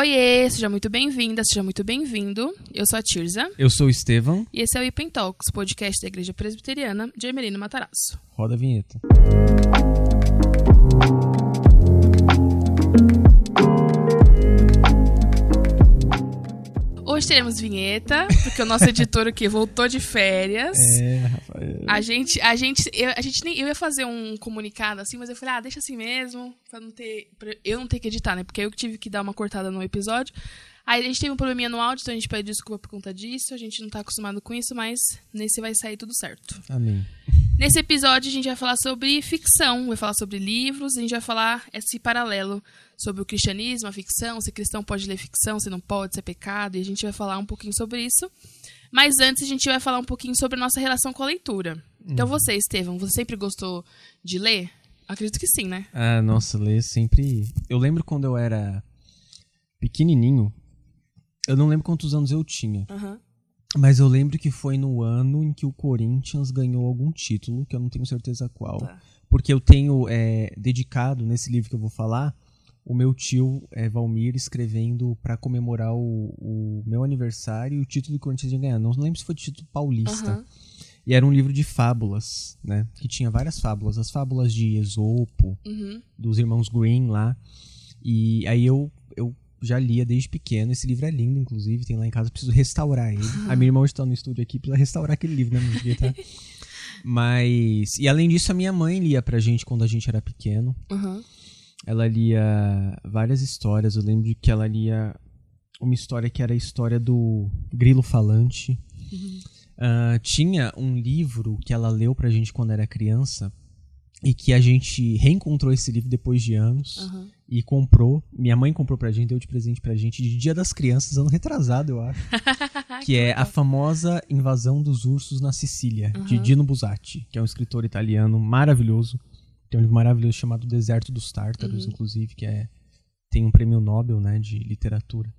Oiê, seja muito bem-vinda, seja muito bem-vindo. Eu sou a Tirza Eu sou o Estevão. e esse é o Ipen Talks, podcast da Igreja Presbiteriana de Emelino Matarazzo. Roda a vinheta. Teremos vinheta, porque o nosso editor aqui voltou de férias. É, Rafael. A gente, a gente, eu, a gente nem, eu ia fazer um comunicado assim, mas eu falei, ah, deixa assim mesmo, pra não ter, pra eu não ter que editar, né? Porque eu tive que dar uma cortada no episódio. Aí a gente teve um probleminha no áudio, então a gente pede desculpa por conta disso. A gente não tá acostumado com isso, mas nesse vai sair tudo certo. Amém. Nesse episódio a gente vai falar sobre ficção, vai falar sobre livros, a gente vai falar esse paralelo sobre o cristianismo, a ficção, se cristão pode ler ficção, se não pode, se é pecado, e a gente vai falar um pouquinho sobre isso. Mas antes a gente vai falar um pouquinho sobre a nossa relação com a leitura. Então você, Estevam, você sempre gostou de ler? Acredito que sim, né? Ah, nossa, ler sempre. Eu lembro quando eu era pequenininho. Eu não lembro quantos anos eu tinha. Aham. Mas eu lembro que foi no ano em que o Corinthians ganhou algum título, que eu não tenho certeza qual. Tá. Porque eu tenho é, dedicado nesse livro que eu vou falar o meu tio é, Valmir escrevendo pra comemorar o, o meu aniversário e o título que o Corinthians ia ganhar. Não lembro se foi título paulista. Aham. E era um livro de fábulas, né? Que tinha várias fábulas. As fábulas de Esopo, Uhum. dos irmãos Green lá. E aí eu, eu já lia desde pequeno. Esse livro é lindo, inclusive. Tem lá em casa. Preciso restaurar ele. A minha irmã hoje tá no estúdio aqui. Precisa restaurar aquele livro, né? Tá... Mas... E além disso, a minha mãe lia pra gente quando a gente era pequeno. Aham. Ela lia várias histórias. Eu lembro que ela lia uma história que era a história do grilo falante. Ah, tinha um livro que ela leu pra gente quando era criança e que a gente reencontrou esse livro depois de anos Aham. e comprou. Minha mãe comprou pra gente, deu de presente pra gente de Dia das Crianças, ano retrasado, eu acho. que é A Famosa Invasão dos Ursos na Sicília, de Aham. Dino Buzzati, que é um escritor italiano maravilhoso. Tem um livro maravilhoso chamado Deserto dos Tártaros, inclusive, que é tem um prêmio Nobel, né, de literatura.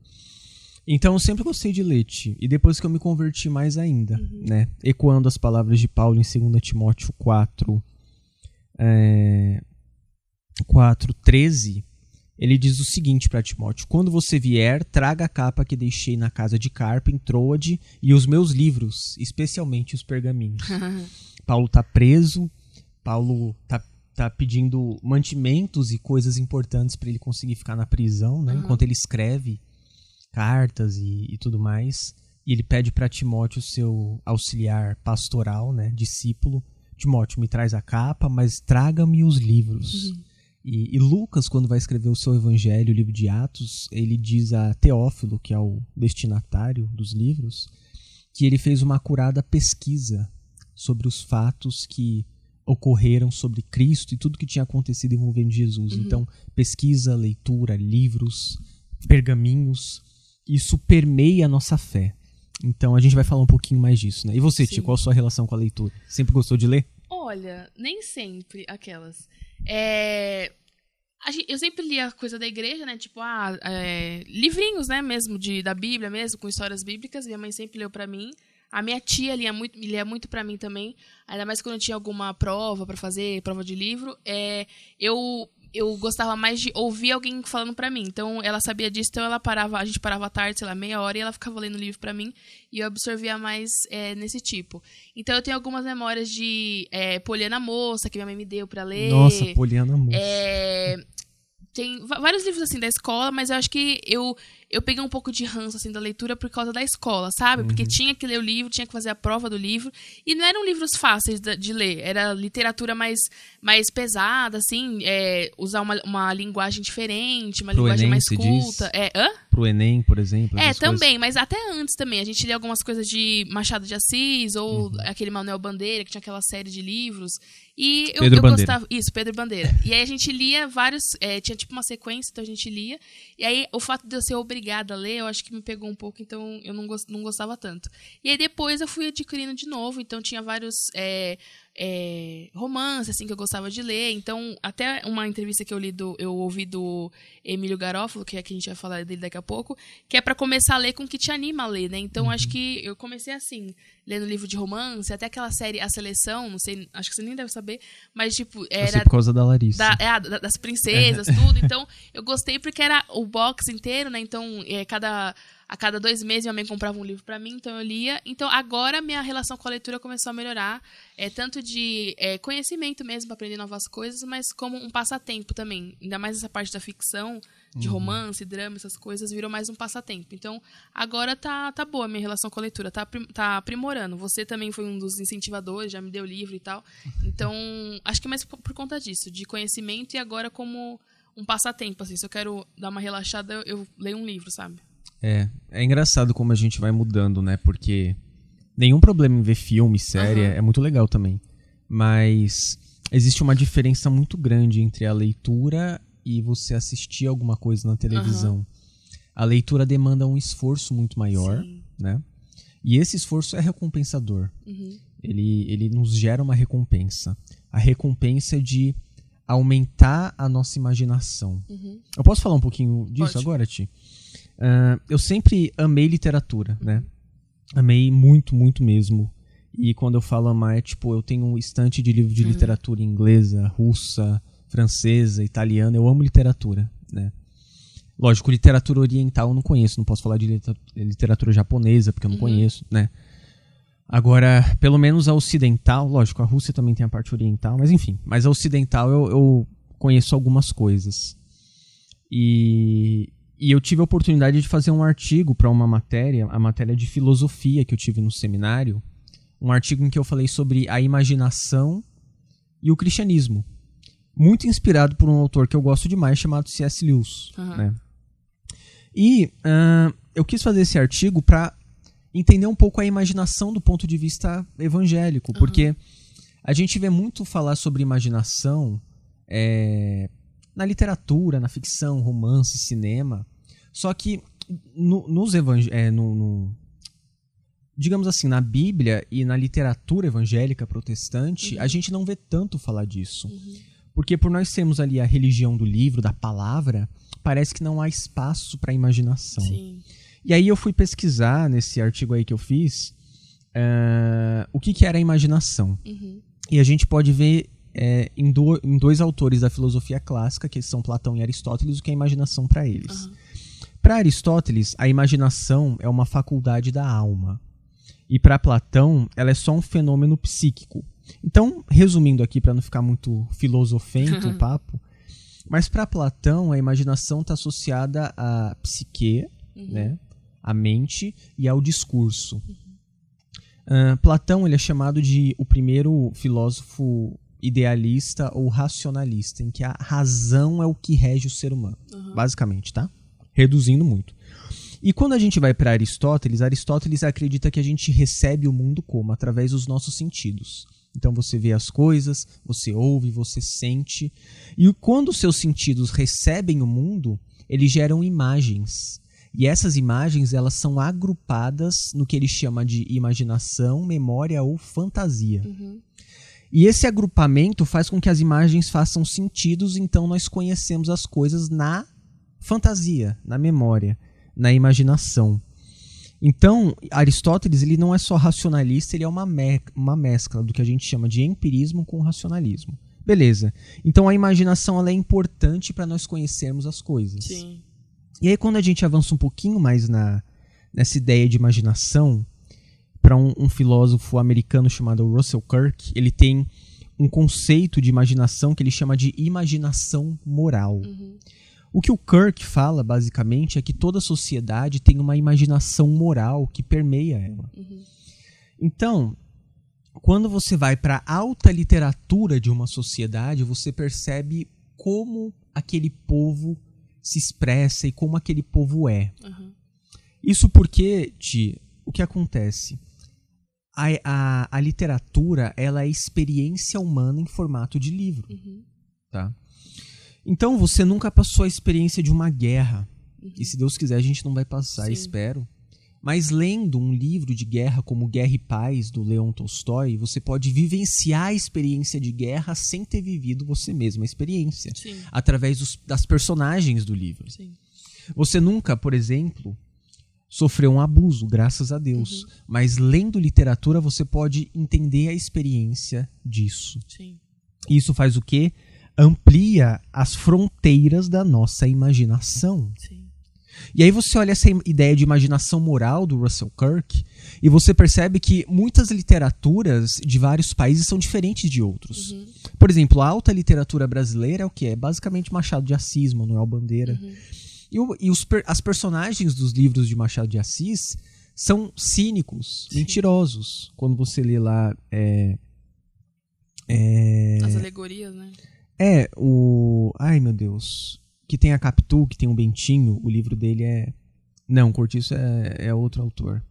Então eu sempre gostei de Leite, e depois que eu me converti mais ainda, né, ecoando as palavras de Paulo em 2 Timóteo 4, é, 4, 13, ele diz o seguinte para Timóteo: Quando você vier, traga a capa que deixei na casa de Carpa, em Troade, e os meus livros, especialmente os pergaminhos. Paulo tá preso, Paulo tá, tá pedindo mantimentos e coisas importantes para ele conseguir ficar na prisão, né? Enquanto ele escreve cartas e, e tudo mais. E ele pede para Timóteo, seu auxiliar pastoral, né? Discípulo. Timóteo, me traz a capa, mas traga-me os livros. E, e Lucas, quando vai escrever o seu evangelho, o livro de Atos, ele diz a Teófilo, que é o destinatário dos livros, que ele fez uma acurada pesquisa sobre os fatos que ocorreram sobre Cristo e tudo que tinha acontecido envolvendo Jesus. Então, pesquisa, leitura, livros, pergaminhos, isso permeia a nossa fé. Então, a gente vai falar um pouquinho mais disso, né? E você, Sim. Tia, qual a sua relação com a leitura? Sempre gostou de ler? Olha, nem sempre aquelas. É, Eu sempre lia coisa da igreja, né? Tipo, ah, é, livrinhos, né? Mesmo de, da Bíblia, mesmo, com histórias bíblicas. Minha mãe sempre leu pra mim. A minha tia lia muito, lia muito para mim também. Ainda mais quando eu tinha alguma prova pra fazer, prova de livro. É, eu eu gostava mais de ouvir alguém falando pra mim. Então ela sabia disso, então ela parava, a gente parava à tarde, sei lá, meia hora, e ela ficava lendo o livro pra mim e eu absorvia mais é, nesse tipo. Então eu tenho algumas memórias de é, Poliana Moça, que minha mãe me deu pra ler. Nossa, Poliana Moça. É, tem vários livros assim da escola, mas eu acho que eu eu peguei um pouco de ranço assim da leitura por causa da escola, sabe? Porque tinha que ler o livro, tinha que fazer a prova do livro e não eram livros fáceis da- de ler, era literatura mais mais pesada, assim, é, usar uma, uma linguagem diferente, uma Pro linguagem Enem, mais culta. diz? É, hã? Pro Enem, por exemplo. É, essas coisas. também, mas até antes também. A gente lia algumas coisas de Machado de Assis, ou Uhum. aquele Manuel Bandeira, que tinha aquela série de livros. E eu, eu gostava. Isso, Pedro Bandeira. e aí a gente lia vários. é, tinha tipo uma sequência, então a gente lia. E aí o fato de eu ser obrigada a ler, eu acho que me pegou um pouco, então eu não gostava tanto. E aí depois eu fui adquirindo de novo, então tinha vários. é, é, romances assim que eu gostava de ler. Então, até uma entrevista que eu li do, eu ouvi do Emílio Garófalo, que é que a gente vai falar dele daqui a pouco, que é pra começar a ler com o que te anima a ler, né? Então, acho que eu comecei assim, lendo livro de romance, até aquela série A Seleção, não sei, acho que você nem deve saber. Mas, tipo, era. por causa da Larissa. da- é, das princesas, tudo. Então, eu gostei porque era o box inteiro, né? Então, é, cada, a cada dois meses minha mãe comprava um livro pra mim, então eu lia. Então, agora minha relação com a leitura começou a melhorar. É, tanto de é, conhecimento mesmo, pra aprender novas coisas, mas como um passatempo também. Ainda mais essa parte da ficção, de romance, drama, essas coisas, virou mais um passatempo. Então, agora tá, tá boa a minha relação com a leitura, tá, tá aprimorando. Você também foi um dos incentivadores, já me deu livro e tal. Então, acho que é mais por, por conta disso, de conhecimento e agora como um passatempo, assim. Se eu quero dar uma relaxada, eu, eu leio um livro, sabe? É, é engraçado como a gente vai mudando, né? Porque nenhum problema em ver filme, série, Aham. é muito legal também. Mas existe uma diferença muito grande entre a leitura e você assistir alguma coisa na televisão. A leitura demanda um esforço muito maior, Sim. né? E esse esforço é recompensador. Uhum. Ele, ele nos gera uma recompensa. A recompensa é de aumentar a nossa imaginação. Uhum. Eu posso falar um pouquinho disso Pode. agora, Ti? Ah, eu sempre amei literatura, né? Amei muito, muito mesmo. E quando eu falo amar, é tipo, eu tenho um estante de livro de Uhum. literatura inglesa, russa, francesa, italiana. Eu amo literatura, né? Lógico, literatura oriental eu não conheço, não posso falar de liter- literatura japonesa, porque eu não Uhum. conheço, né? Agora, pelo menos a ocidental, lógico, a Rússia também tem a parte oriental, mas enfim, mas a ocidental eu, eu conheço algumas coisas. E, e eu tive a oportunidade de fazer um artigo para uma matéria, a matéria de filosofia que eu tive no seminário, um artigo em que eu falei sobre a imaginação e o cristianismo. Muito inspirado por um autor que eu gosto demais, chamado C.S. Lewis. Aham. né? E ahn, eu quis fazer esse artigo para entender um pouco a imaginação do ponto de vista evangélico, porque a gente vê muito falar sobre imaginação é, na literatura, na ficção, romance, cinema, só que no, nos é, no, no- digamos assim, na Bíblia e na literatura evangélica protestante, a gente não vê tanto falar disso. Porque por nós termos ali a religião do livro, da palavra, parece que não há espaço para imaginação. Sim. E aí eu fui pesquisar nesse artigo aí que eu fiz eh, o que, que era a imaginação. Uhum. E a gente pode ver eh, em, do- em dois autores da filosofia clássica, que são Platão e Aristóteles, o que é a imaginação para eles. Aham. Para Aristóteles, a imaginação é uma faculdade da alma. E para Platão, ela é só um fenômeno psíquico. Então, resumindo aqui para não ficar muito filosofento o papo, mas para Platão a imaginação está associada à psique, né, à mente e ao discurso. Ah, Platão ele é chamado de o primeiro filósofo idealista ou racionalista, em que a razão é o que rege o ser humano, basicamente, tá? Reduzindo muito. E quando a gente vai para Aristóteles, Aristóteles acredita que a gente recebe o mundo como? Através dos nossos sentidos. Então você vê as coisas, você ouve, você sente. E quando os seus sentidos recebem o mundo, eles geram imagens. E essas imagens, elas são agrupadas no que ele chama de imaginação, memória ou fantasia. Uhum. E esse agrupamento faz com que as imagens façam sentidos, então nós conhecemos as coisas na fantasia, na memória, na imaginação. Então, Aristóteles ele não é só racionalista, ele é uma, me uma mescla do que a gente chama de empirismo com racionalismo. Beleza. Então a imaginação ela é importante para nós conhecermos as coisas. Sim. E aí, quando a gente avança um pouquinho mais na, nessa ideia de imaginação, para um, um filósofo americano chamado Russell Kirk, ele tem um conceito de imaginação que ele chama de imaginação moral. Uhum. O que o Kirk fala, basicamente, é que toda sociedade tem uma imaginação moral que permeia ela. Uhum. Então, quando você vai para a alta literatura de uma sociedade, você percebe como aquele povo se expressa e como aquele povo é. Uhum. Isso porque, Ti, o que acontece? A, a, a literatura ela é experiência humana em formato de livro. Uhum. Tá? Então você nunca passou a experiência de uma guerra. E se Deus quiser, a gente não vai passar, Sim. espero. Mas lendo um livro de guerra como Guerra e Paz, do Leon Tolstói, você pode vivenciar a experiência de guerra sem ter vivido você mesmo a experiência. Sim. Através dos- das personagens do livro. Sim. Você nunca, por exemplo, sofreu um abuso, graças a Deus. Mas lendo literatura, você pode entender a experiência disso. Sim. Isso faz o quê? Amplia as fronteiras da nossa imaginação. Sim. E aí você olha essa ideia de imaginação moral do Russell Kirk e você percebe que muitas literaturas de vários países são diferentes de outros. Uhum. Por exemplo, a alta literatura brasileira é o que? É basicamente Machado de Assis, Manuel Bandeira. Uhum. E, o- e os as personagens dos livros de Machado de Assis são cínicos, Sim. mentirosos. Quando você lê lá. É, é, As alegorias, né? é, o. Ai, meu Deus. Que tem a Capitu, que tem o Bentinho. O livro dele é. Não, Cortiço é, é outro autor.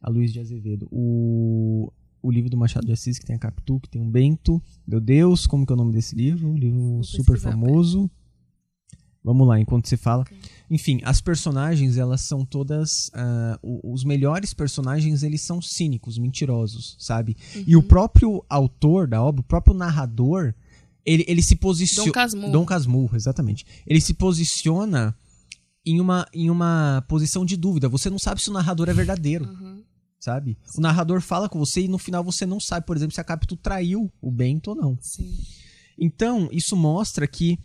A Luiz de Azevedo. O, o livro do Machado de Assis, que tem a Capitu, que tem o Bento. Meu Deus, como que é o nome desse livro? Um livro Vou super famoso. Vamos lá, enquanto você fala. Enfim, as personagens, elas são todas. o- os melhores personagens, eles são cínicos, mentirosos, sabe? E Uhum. o próprio autor da obra, o próprio narrador, ele, ele se posiciona. Dom Casmurro. Dom Casmurro, exatamente. Ele se posiciona em uma, em uma posição de dúvida. Você não sabe se o narrador é verdadeiro, Uhum. sabe? O narrador fala com você e no final você não sabe, por exemplo, se a Capitu traiu o Bento ou não. Sim. Então, isso mostra que.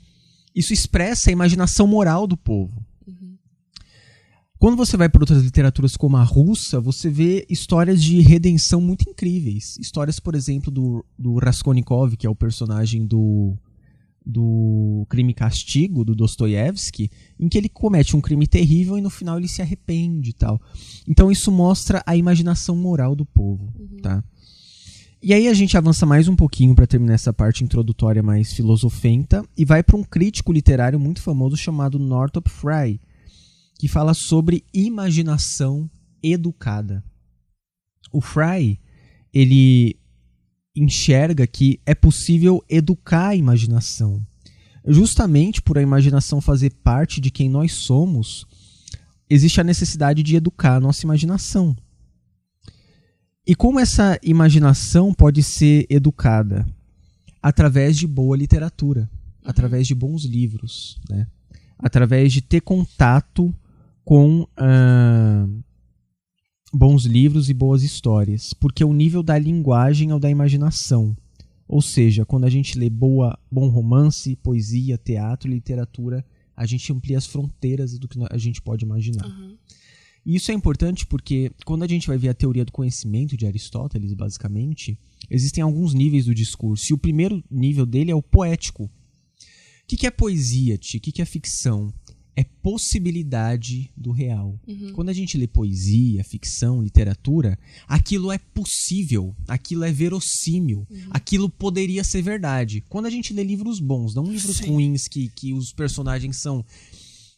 Isso expressa a imaginação moral do povo. Uhum. Quando você vai para outras literaturas como a russa, você vê histórias de redenção muito incríveis. Histórias, por exemplo, do, do Raskolnikov, que é o personagem do, do Crime e Castigo, do Dostoiévski, em que ele comete um crime terrível e no final ele se arrepende e tal. Então isso mostra a imaginação moral do povo, tá? E aí a gente avança mais um pouquinho para terminar essa parte introdutória mais filosofenta e vai para um crítico literário muito famoso chamado Northrop Frye, que fala sobre imaginação educada. O Frye, ele enxerga que é possível educar a imaginação. Justamente por a imaginação fazer parte de quem nós somos, existe a necessidade de educar a nossa imaginação. E como essa imaginação pode ser educada? Através de boa literatura, através de bons livros, né? através de ter contato com ah, bons livros e boas histórias, porque o nível da linguagem é o da imaginação. Ou seja, quando a gente lê boa, bom romance, poesia, teatro, literatura, a gente amplia as fronteiras do que a gente pode imaginar. Uhum. E isso é importante porque quando a gente vai ver a teoria do conhecimento de Aristóteles, basicamente, existem alguns níveis do discurso. E o primeiro nível dele é o poético. O que, que é poesia, Ti? O que, que é ficção? É possibilidade do real. Uhum. Quando a gente lê poesia, ficção, literatura, aquilo é possível, aquilo é verossímil, aquilo poderia ser verdade. Quando a gente lê livros bons, não livros Sim. ruins que, que os personagens são.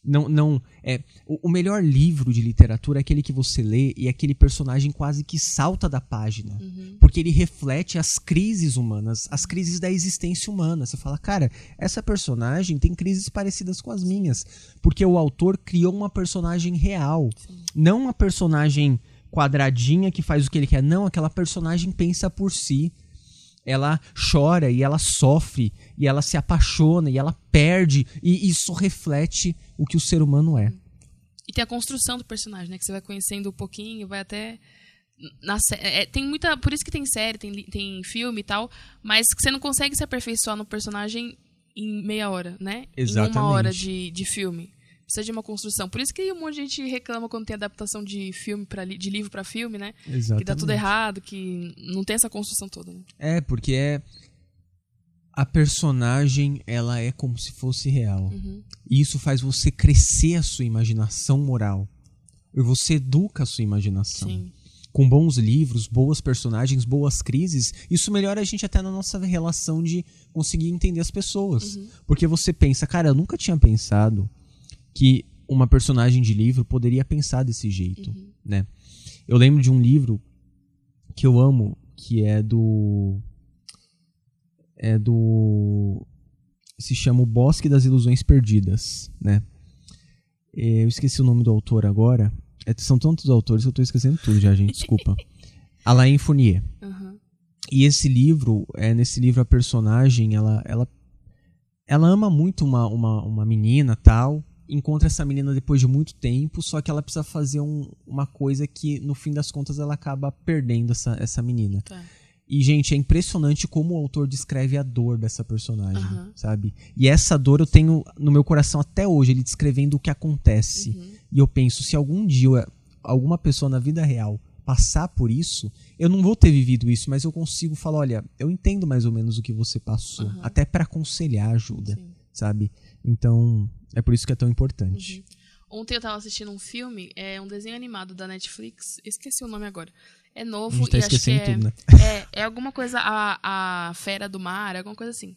Não, não é o, o melhor livro de literatura é aquele que você lê e aquele personagem quase que salta da página Uhum. porque ele reflete as crises humanas, as crises da existência humana. Você fala, cara, essa personagem tem crises parecidas com as minhas, porque o autor criou uma personagem real, não uma personagem quadradinha que faz o que ele quer, não, aquela personagem pensa por si. Ela chora e ela sofre e ela se apaixona e ela perde e isso reflete o que o ser humano é. E tem a construção do personagem, né? Que você vai conhecendo um pouquinho, vai até. Na sé- é, tem muita. Por isso que tem série, tem, tem filme e tal, mas que você não consegue se aperfeiçoar no personagem em meia hora, né? Em Exatamente. uma hora de, de filme. Precisa de uma construção. Por isso que um monte de gente reclama quando tem adaptação de filme para de livro pra filme, né? Exatamente. Que dá tudo errado, que não tem essa construção toda, né? É, porque é. A personagem, ela é como se fosse real. Uhum. E isso faz você crescer a sua imaginação moral. E você educa a sua imaginação. Sim. Com bons livros, boas personagens, boas crises, isso melhora a gente até na nossa relação de conseguir entender as pessoas. Uhum. Porque você pensa, cara, eu nunca tinha pensado que uma personagem de livro poderia pensar desse jeito, Uhum. né? Eu lembro de um livro que eu amo, que é do é do se chama O Bosque das Ilusões Perdidas, né? É, Eu esqueci o nome do autor agora. É, são tantos autores que eu tô esquecendo tudo já, gente, desculpa. Alain Fournier. Uhum. E esse livro, é, nesse livro a personagem, ela, ela, ela ama muito uma, uma, uma menina tal, encontra essa menina depois de muito tempo, só que ela precisa fazer um- uma coisa que, no fim das contas, ela acaba perdendo essa, essa menina. Tá. E, gente, é impressionante como o autor descreve a dor dessa personagem, Aham. sabe? E essa dor eu tenho no meu coração até hoje, ele descrevendo o que acontece. Uhum. E eu penso, se algum dia alguma pessoa na vida real passar por isso, eu não vou ter vivido isso, mas eu consigo falar, olha, eu entendo mais ou menos o que você passou, Aham. até pra aconselhar ajuda, Sim. sabe? Então, é por isso que é tão importante. Ontem eu tava assistindo um filme, é um desenho animado da Netflix, esqueci o nome agora. É A novo gente tá e acho que é, tudo, né? é, é alguma coisa, a, a Fera do Mar, alguma coisa assim.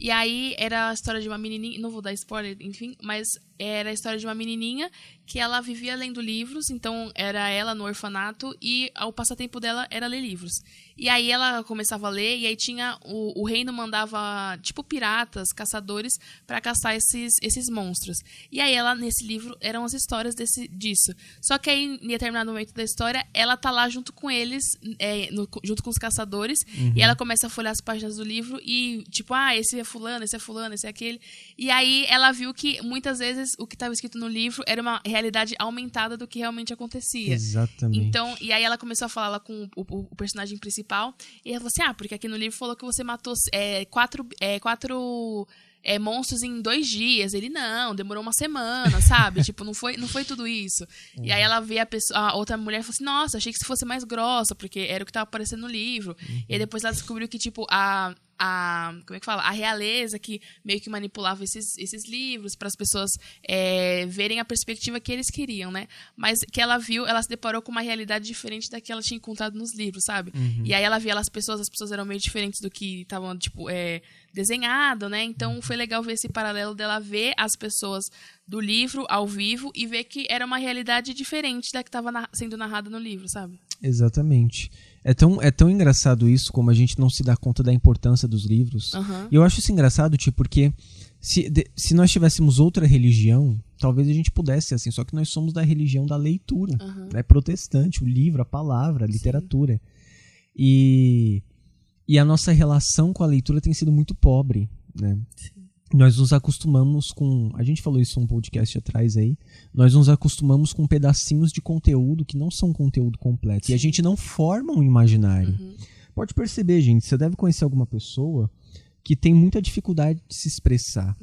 E aí era a história de uma menininha, não vou dar spoiler, enfim, mas era a história de uma menininha que ela vivia lendo livros, então era ela no orfanato e o passatempo dela era ler livros. E aí ela começava a ler e aí tinha o, o reino mandava tipo piratas, caçadores para caçar esses, esses monstros. E aí ela nesse livro eram as histórias desse disso. Só que aí em determinado momento da história ela tá lá junto com eles, é, no- junto com os caçadores e ela começa a folhear as páginas do livro e tipo ah esse fulano, esse é fulano, esse é aquele. E aí ela viu que muitas vezes o que estava escrito no livro era uma realidade aumentada do que realmente acontecia. Exatamente. Então, e aí ela começou a falar lá com o, o- o personagem principal, e ela falou assim: ah, porque aqui no livro falou que você matou é, quatro, é, quatro é, monstros em dois dias. Ele, não, demorou uma semana, sabe? tipo, não foi, não foi tudo isso. E aí ela vê a, pessoa, a outra mulher e falou assim: nossa, achei que se fosse mais grossa, porque era o que tava aparecendo no livro. E aí depois ela descobriu que, tipo, a. A, como é que fala? A realeza que meio que manipulava esses, esses livros para as pessoas é, verem a perspectiva que eles queriam, né? Mas que ela viu, ela se deparou com uma realidade diferente da que ela tinha encontrado nos livros, sabe? E aí ela via as pessoas, as pessoas eram meio diferentes do que estavam, tipo, é, desenhado, né? Então foi legal ver esse paralelo dela ver as pessoas do livro ao vivo e ver que era uma realidade diferente da que estava sendo narrada no livro, sabe? Exatamente. É tão, é tão engraçado isso, como a gente não se dá conta da importância dos livros. Aham. E eu acho isso engraçado, tipo, porque se, de- se nós tivéssemos outra religião, talvez a gente pudesse ser assim, só que nós somos da religião da leitura, Aham. né? Protestante, o livro, a palavra, a literatura. E, e a nossa relação com a leitura tem sido muito pobre, né? Sim. Nós nos acostumamos com. A gente falou isso um podcast atrás aí. Nós nos acostumamos com pedacinhos de conteúdo que não são conteúdo completo. E a Sim. gente não forma um imaginário. Uhum. Pode perceber, gente, você deve conhecer alguma pessoa que tem muita dificuldade de se expressar.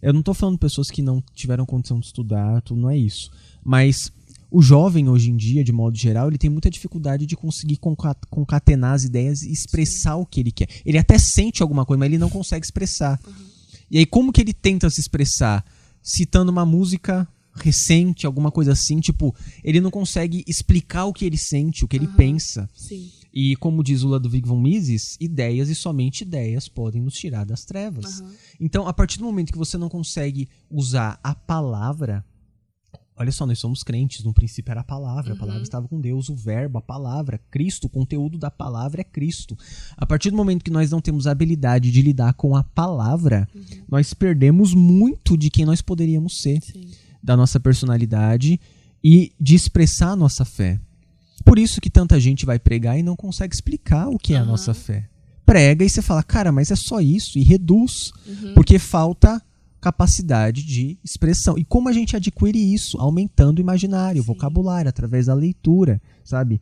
Eu não tô falando de pessoas que não tiveram condição de estudar, tudo não é isso. Mas o jovem hoje em dia, de modo geral, ele tem muita dificuldade de conseguir conca- concatenar as ideias e expressar o que ele quer. Ele até sente alguma coisa, mas ele não consegue expressar. E aí como que ele tenta se expressar? Citando uma música recente, alguma coisa assim, tipo, ele não consegue explicar o que ele sente, o que ele pensa. Sim. E como diz o Ludwig von Mises, ideias e somente ideias podem nos tirar das trevas. Aham. Então, a partir do momento que você não consegue usar a palavra, olha só, nós somos crentes, no princípio era a palavra, a Uhum. palavra estava com Deus, o verbo, a palavra, Cristo, o conteúdo da palavra é Cristo. A partir do momento que nós não temos a habilidade de lidar com a palavra, Uhum. nós perdemos muito de quem nós poderíamos ser Sim. da nossa personalidade e de expressar a nossa fé. Por isso que tanta gente vai pregar e não consegue explicar o que é a nossa fé. Prega e você fala, cara, mas é só isso, e reduz, Uhum. porque falta capacidade de expressão. E como a gente adquire isso? Aumentando o imaginário, o vocabulário, através da leitura, sabe?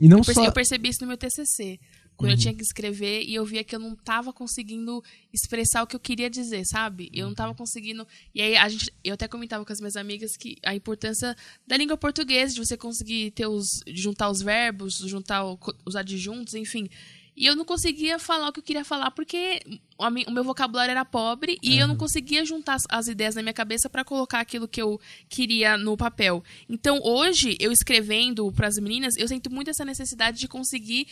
E não eu, perce- só. eu percebi isso no meu TCC. Quando Uhum. eu tinha que escrever e eu via que eu não tava conseguindo expressar o que eu queria dizer, sabe? Eu não Uhum. tava conseguindo. E aí a gente, eu até comentava com as minhas amigas que a importância da língua portuguesa, de você conseguir ter os juntar os verbos, juntar o- os adjuntos, enfim. E eu não conseguia falar o que eu queria falar porque o meu vocabulário era pobre e eu não conseguia juntar as, as ideias na minha cabeça para colocar aquilo que eu queria no papel. Então, hoje, eu escrevendo para as meninas, eu sinto muito essa necessidade de conseguir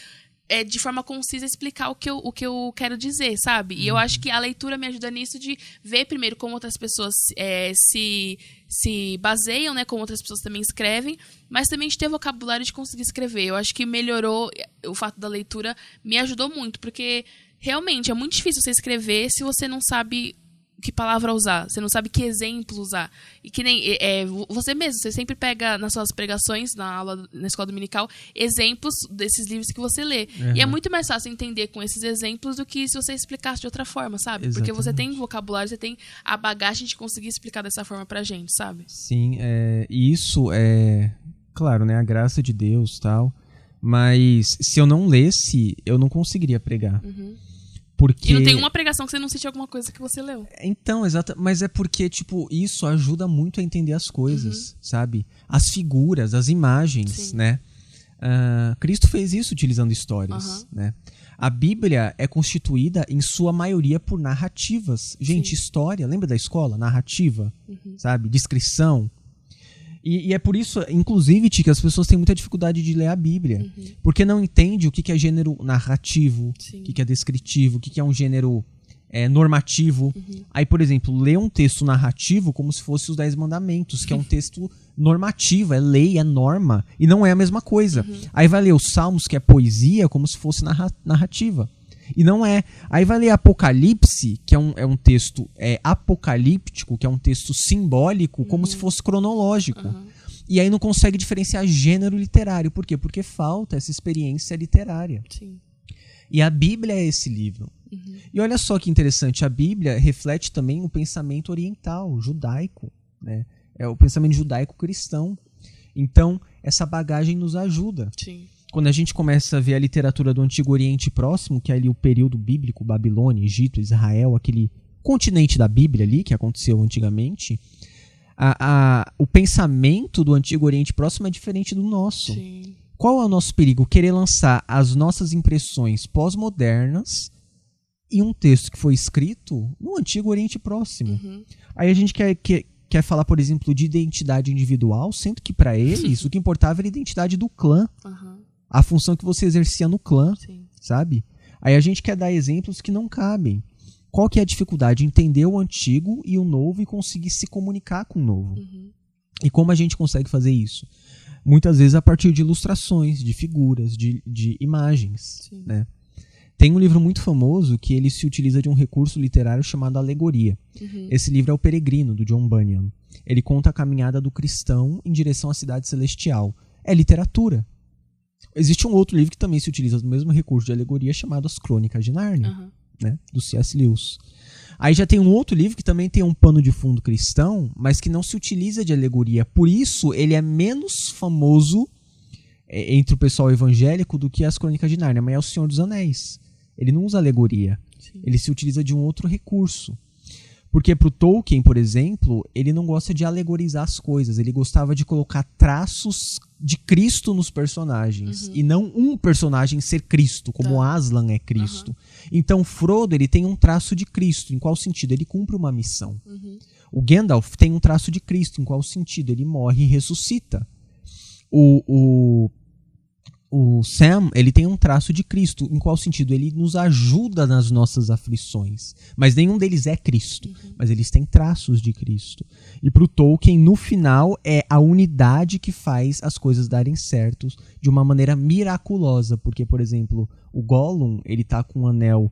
é, de forma concisa explicar o que, eu, o que eu quero dizer, sabe? E eu acho que a leitura me ajuda nisso de ver primeiro como outras pessoas é, se, se baseiam, né? Como outras pessoas também escrevem, mas também de ter vocabulário de conseguir escrever. Eu acho que melhorou o fato da leitura, me ajudou muito, porque realmente é muito difícil você escrever se você não sabe que palavra usar, você não sabe que exemplo usar. E que nem é, é, você mesmo, você sempre pega nas suas pregações, na aula na escola dominical, exemplos desses livros que você lê. E é Uhum. muito mais fácil entender com esses exemplos do que se você explicasse de outra forma, sabe? Porque você tem Exatamente. vocabulário, você tem a bagagem de conseguir explicar dessa forma pra gente, sabe? Sim, é, isso é, claro, né, a graça de Deus tal, Mas se eu não lesse, eu não conseguiria pregar. Uhum. Porque... E não tem uma pregação que você não sente alguma coisa que você leu. Então, exato. Mas é porque, tipo, isso ajuda muito a entender as coisas, sabe? As figuras, as imagens, Sim. né? Ah, Cristo fez isso utilizando histórias, Aham. né? A Bíblia é constituída, em sua maioria, por narrativas. Gente, Sim. história, lembra da escola? Narrativa, Uhum. sabe? Descrição. E, e é por isso, inclusive, que as pessoas têm muita dificuldade de ler a Bíblia. Uhum. Porque não entende o que que é gênero narrativo, Sim. o que que é descritivo, o que que é um gênero é, normativo. Uhum. Aí, por exemplo, lê um texto narrativo como se fosse os Dez Mandamentos, que é um texto normativo, é lei, é norma, e não é a mesma coisa. Uhum. Aí vai ler os Salmos, que é poesia, como se fosse narra- narrativa. E não é. Aí vai ler Apocalipse, que é um, é um texto é, apocalíptico, que é um texto simbólico, como se fosse cronológico. Aham. E aí não consegue diferenciar gênero literário. Por quê? Porque falta essa experiência literária. Sim. E a Bíblia é esse livro. Uhum. E olha só que interessante, a Bíblia reflete também o pensamento oriental, judaico, né? É o pensamento judaico-cristão. Então, essa bagagem nos ajuda. Sim. Quando a gente começa a ver a literatura do Antigo Oriente Próximo, que é ali o período bíblico, Babilônia, Egito, Israel, aquele continente da Bíblia ali que aconteceu antigamente, a- a- o pensamento do Antigo Oriente Próximo é diferente do nosso. Sim. Qual é o nosso perigo? Querer lançar as nossas impressões pós-modernas em um texto que foi escrito no Antigo Oriente Próximo. Uhum. Aí a gente quer, quer, quer falar, por exemplo, de identidade individual, sendo que para eles o que importava era a identidade do clã, Aham. A função que você exercia no clã, Sim. sabe? Aí a gente quer dar exemplos que não cabem. Qual que é a dificuldade? Entender o antigo e o novo e conseguir se comunicar com o novo. Uhum. E como a gente consegue fazer isso? Muitas vezes a partir de ilustrações, de figuras, de, de imagens. Sim. Né? Tem um livro muito famoso que ele se utiliza de um recurso literário chamado alegoria. Uhum. Esse livro é O Peregrino, do John Bunyan. Ele conta a caminhada do cristão em direção à cidade celestial. É literatura. Existe um outro livro que também se utiliza do mesmo recurso de alegoria chamado As Crônicas de Nárnia Aham. né, do C.S. Lewis. Aí já tem um outro livro que também tem um pano de fundo cristão, mas que não se utiliza de alegoria. Por isso, ele é menos famoso é, entre o pessoal evangélico do que as Crônicas de Nárnia, mas é o Senhor dos Anéis. Ele não usa alegoria, Sim. ele se utiliza de um outro recurso. Porque pro Tolkien, por exemplo, ele não gosta de alegorizar as coisas, ele gostava de colocar traços de Cristo nos personagens e não um personagem ser Cristo, como Tá. Aslan é Cristo. Então Frodo, ele tem um traço de Cristo, em qual sentido ele cumpre uma missão. Uhum. O Gandalf tem um traço de Cristo, em qual sentido ele morre e ressuscita. O, o, o Sam, ele tem um traço de Cristo, em qual sentido ele nos ajuda nas nossas aflições. Mas nenhum deles é Cristo, mas eles têm traços de Cristo. E pro Tolkien, no final, é a unidade que faz as coisas darem certo de uma maneira miraculosa, porque por exemplo, o Gollum, ele tá com um anel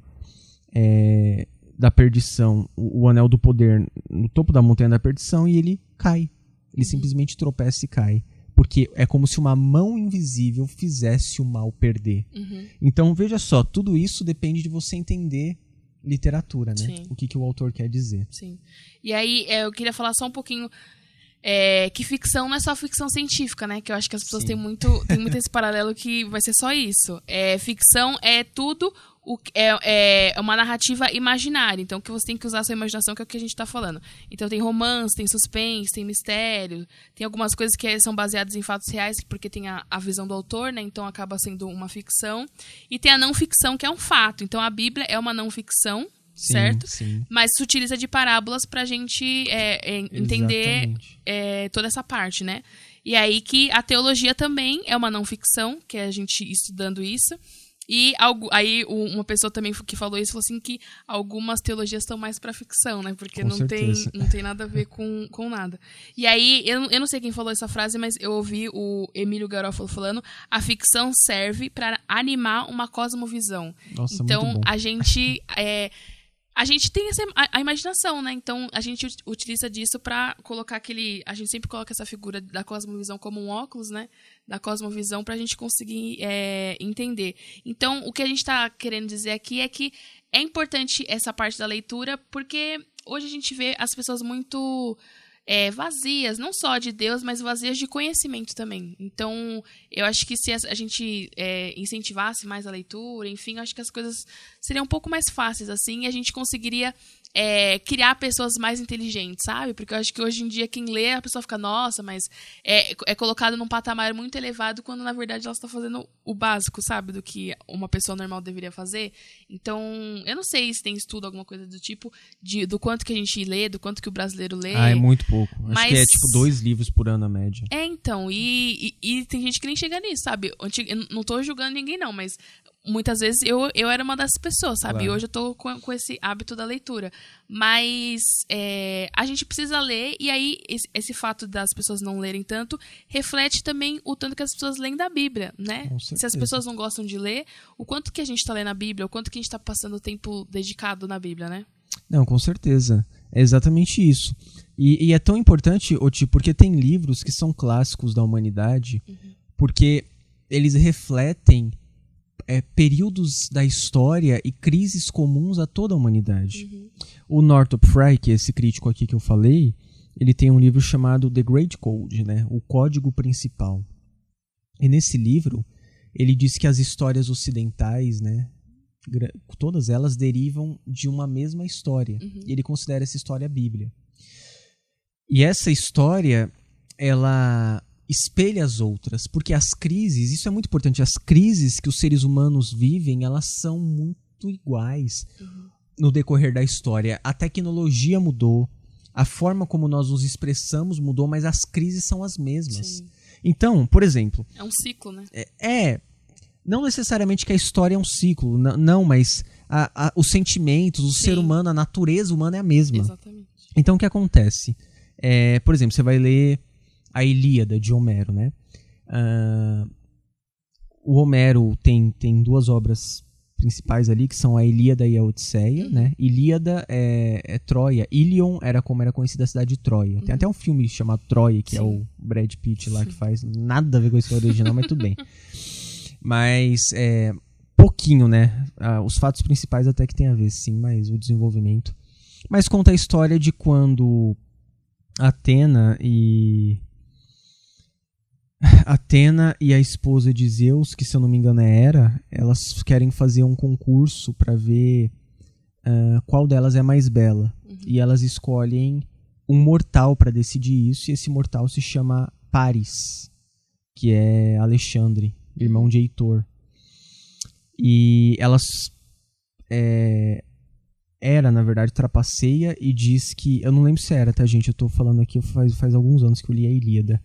é, da perdição, o, o anel do poder no topo da montanha da perdição e ele cai. Ele simplesmente tropeça e cai. Porque é como se uma mão invisível fizesse o mal perder. Uhum. Então, veja só, tudo isso depende de você entender literatura, né? Sim. O que, que o autor quer dizer. Sim. E aí, é, eu queria falar só um pouquinho é, que ficção não é só ficção científica, né? Que eu acho que as pessoas Sim. têm muito, têm muito esse paralelo que vai ser só isso. É, ficção é tudo o que- é, é uma narrativa imaginária. Então, que você tem que usar a sua imaginação, que é o que a gente está falando. Então, tem romance, tem suspense, tem mistério, tem algumas coisas que são baseadas em fatos reais, porque tem a, a visão do autor, né? Então, acaba sendo uma ficção. E tem a não ficção, que é um fato. Então, a Bíblia é uma não ficção, Sim, certo? Sim. mas se utiliza de parábolas pra gente é, é, entender é, toda essa parte, né? E aí que a teologia também é uma não ficção, que é a gente estudando isso. E algo, aí uma pessoa também que falou isso falou assim que algumas teologias estão mais pra ficção, né? Porque Com não tem, não tem nada a ver com, com nada. E aí, eu, eu não sei quem falou essa frase, mas eu ouvi o Emílio Garofalo falando: a ficção serve pra animar uma cosmovisão. Nossa, Então, a gente é, a gente tem essa, a, a imaginação, né? Então, a gente ut- utiliza disso pra colocar aquele, a gente sempre coloca essa figura da cosmovisão como um óculos, né? Da cosmovisão pra gente conseguir é, entender. Então, o que a gente tá querendo dizer aqui é que é importante essa parte da leitura porque hoje a gente vê as pessoas muito é, vazias, não só de Deus, mas vazias de conhecimento também. Então, eu acho que se a gente é, incentivasse mais a leitura, enfim, acho que as coisas seriam um pouco mais fáceis, assim, e a gente conseguiria é, criar pessoas mais inteligentes, sabe? Porque eu acho que hoje em dia quem lê, a pessoa fica, nossa, mas é, é colocado num patamar muito elevado quando na verdade ela está fazendo o básico, sabe? Do que uma pessoa normal deveria fazer. Então, eu não sei se tem estudo, alguma coisa do tipo, de, do quanto que a gente lê, do quanto que o brasileiro lê. Ah, é muito pouco. Acho mas... que é tipo dois livros por ano a média. É, então, e, e, e tem gente que nem chega nisso, sabe? Eu não tô julgando ninguém, não, mas muitas vezes eu, eu era uma dessas pessoas, sabe? Claro. Hoje eu tô com, com esse hábito da leitura. Mas é, a gente precisa ler, e aí esse, esse, fato das pessoas não lerem tanto reflete também o tanto que as pessoas leem da Bíblia, né? Se as pessoas não gostam de ler, o quanto que a gente tá lendo a Bíblia, o quanto que a gente tá passando tempo dedicado na Bíblia, né? Não, com certeza. É exatamente isso. E, e é tão importante, Oti, porque tem livros que são clássicos da humanidade, uhum. porque eles refletem é, períodos da história e crises comuns a toda a humanidade. Uhum. O Northrop Frye, que é esse crítico aqui que eu falei, ele tem um livro chamado The Great Code, né? o Código Principal. E nesse livro, ele diz que as histórias ocidentais, né, todas elas derivam de uma mesma história. Uhum. E ele considera essa história a Bíblia. E essa história, ela espelha as outras, porque as crises, isso é muito importante, as crises que os seres humanos vivem, elas são muito iguais uhum. no decorrer da história. A tecnologia mudou, a forma como nós nos expressamos mudou, mas as crises são as mesmas. Sim. Então, por exemplo. É um ciclo, né? É. é não necessariamente que a história é um ciclo, não, mas a, a, os sentimentos, o Sim. ser humano, a natureza humana é a mesma. Exatamente. Então, o que acontece? É, por exemplo, você vai ler a Ilíada de Homero, né? Uh, o Homero tem, tem duas obras principais ali, que são a Ilíada e a Odisseia, né? Ilíada é, é, Troia. Ilion era como era conhecida a cidade de Troia. Tem uhum. até um filme chamado Troia, que Sim. é o Brad Pitt lá, que faz nada a ver com a história original, mas tudo bem. Mas, é, pouquinho, né? Ah, os fatos principais até que tem a ver, sim, mas o desenvolvimento. Mas conta a história de quando Atena e Atena e a esposa de Zeus, que se eu não me engano é Hera, elas querem fazer um concurso para ver uh, qual delas é mais bela. Uhum. E elas escolhem um mortal para decidir isso, e esse mortal se chama Paris, que é Alexandre, irmão de Heitor. E elas. É, era, na verdade, trapaceia e diz que. Eu não lembro se era, tá, gente? Eu tô falando aqui faz, faz alguns anos que eu li a Ilíada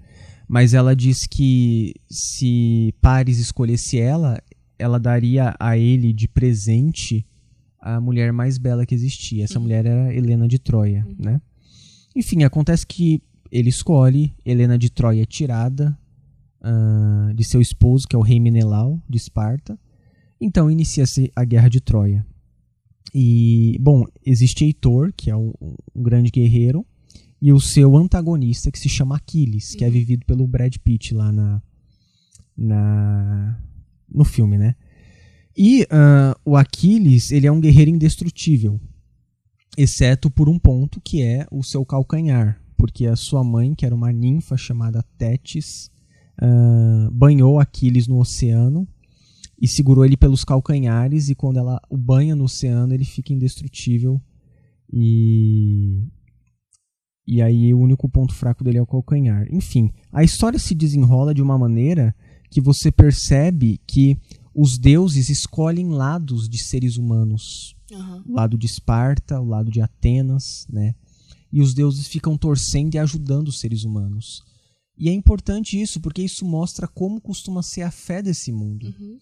mas ela diz que se Paris escolhesse ela, ela daria a ele de presente a mulher mais bela que existia. Essa uhum. mulher era Helena de Troia, uhum. né? Enfim, acontece que ele escolhe, Helena de Troia é tirada uh, de seu esposo, que é o rei Menelau de Esparta. Então inicia-se a guerra de Troia. E, bom, existe Heitor, que é um, um grande guerreiro, e o seu antagonista, que se chama Aquiles, que é uhum. vivido pelo Brad Pitt lá na, na no filme, né? E uh, o Aquiles, ele é um guerreiro indestrutível, exceto por um ponto que é o seu calcanhar, porque a sua mãe, que era uma ninfa chamada Tétis, uh, banhou Aquiles no oceano e segurou ele pelos calcanhares e quando ela o banha no oceano ele fica indestrutível e e aí o único ponto fraco dele é o calcanhar. Enfim, a história se desenrola de uma maneira que você percebe que os deuses escolhem lados de seres humanos. Uhum. O lado de Esparta, o lado de Atenas, né? E os deuses ficam torcendo e ajudando os seres humanos. E é importante isso, porque isso mostra como costuma ser a fé desse mundo. Uhum.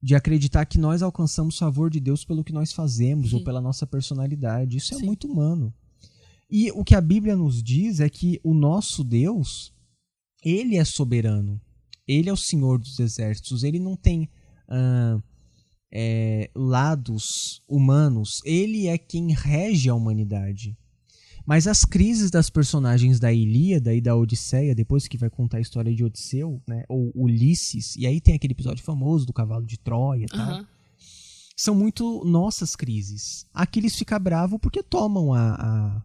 De acreditar que nós alcançamos favor de Deus pelo que nós fazemos ou pela nossa personalidade. Isso é Sim. muito humano. E o que a Bíblia nos diz é que o nosso Deus, ele é soberano. Ele é o Senhor dos exércitos. Ele não tem uh, é, lados humanos. Ele é quem rege a humanidade. Mas as crises das personagens da Ilíada e da Odisseia, depois que vai contar a história de Odisseu, né, ou Ulisses, e aí tem aquele episódio famoso do cavalo de Troia, tá? Uhum. São muito nossas crises. Aquiles fica bravo porque tomam a, a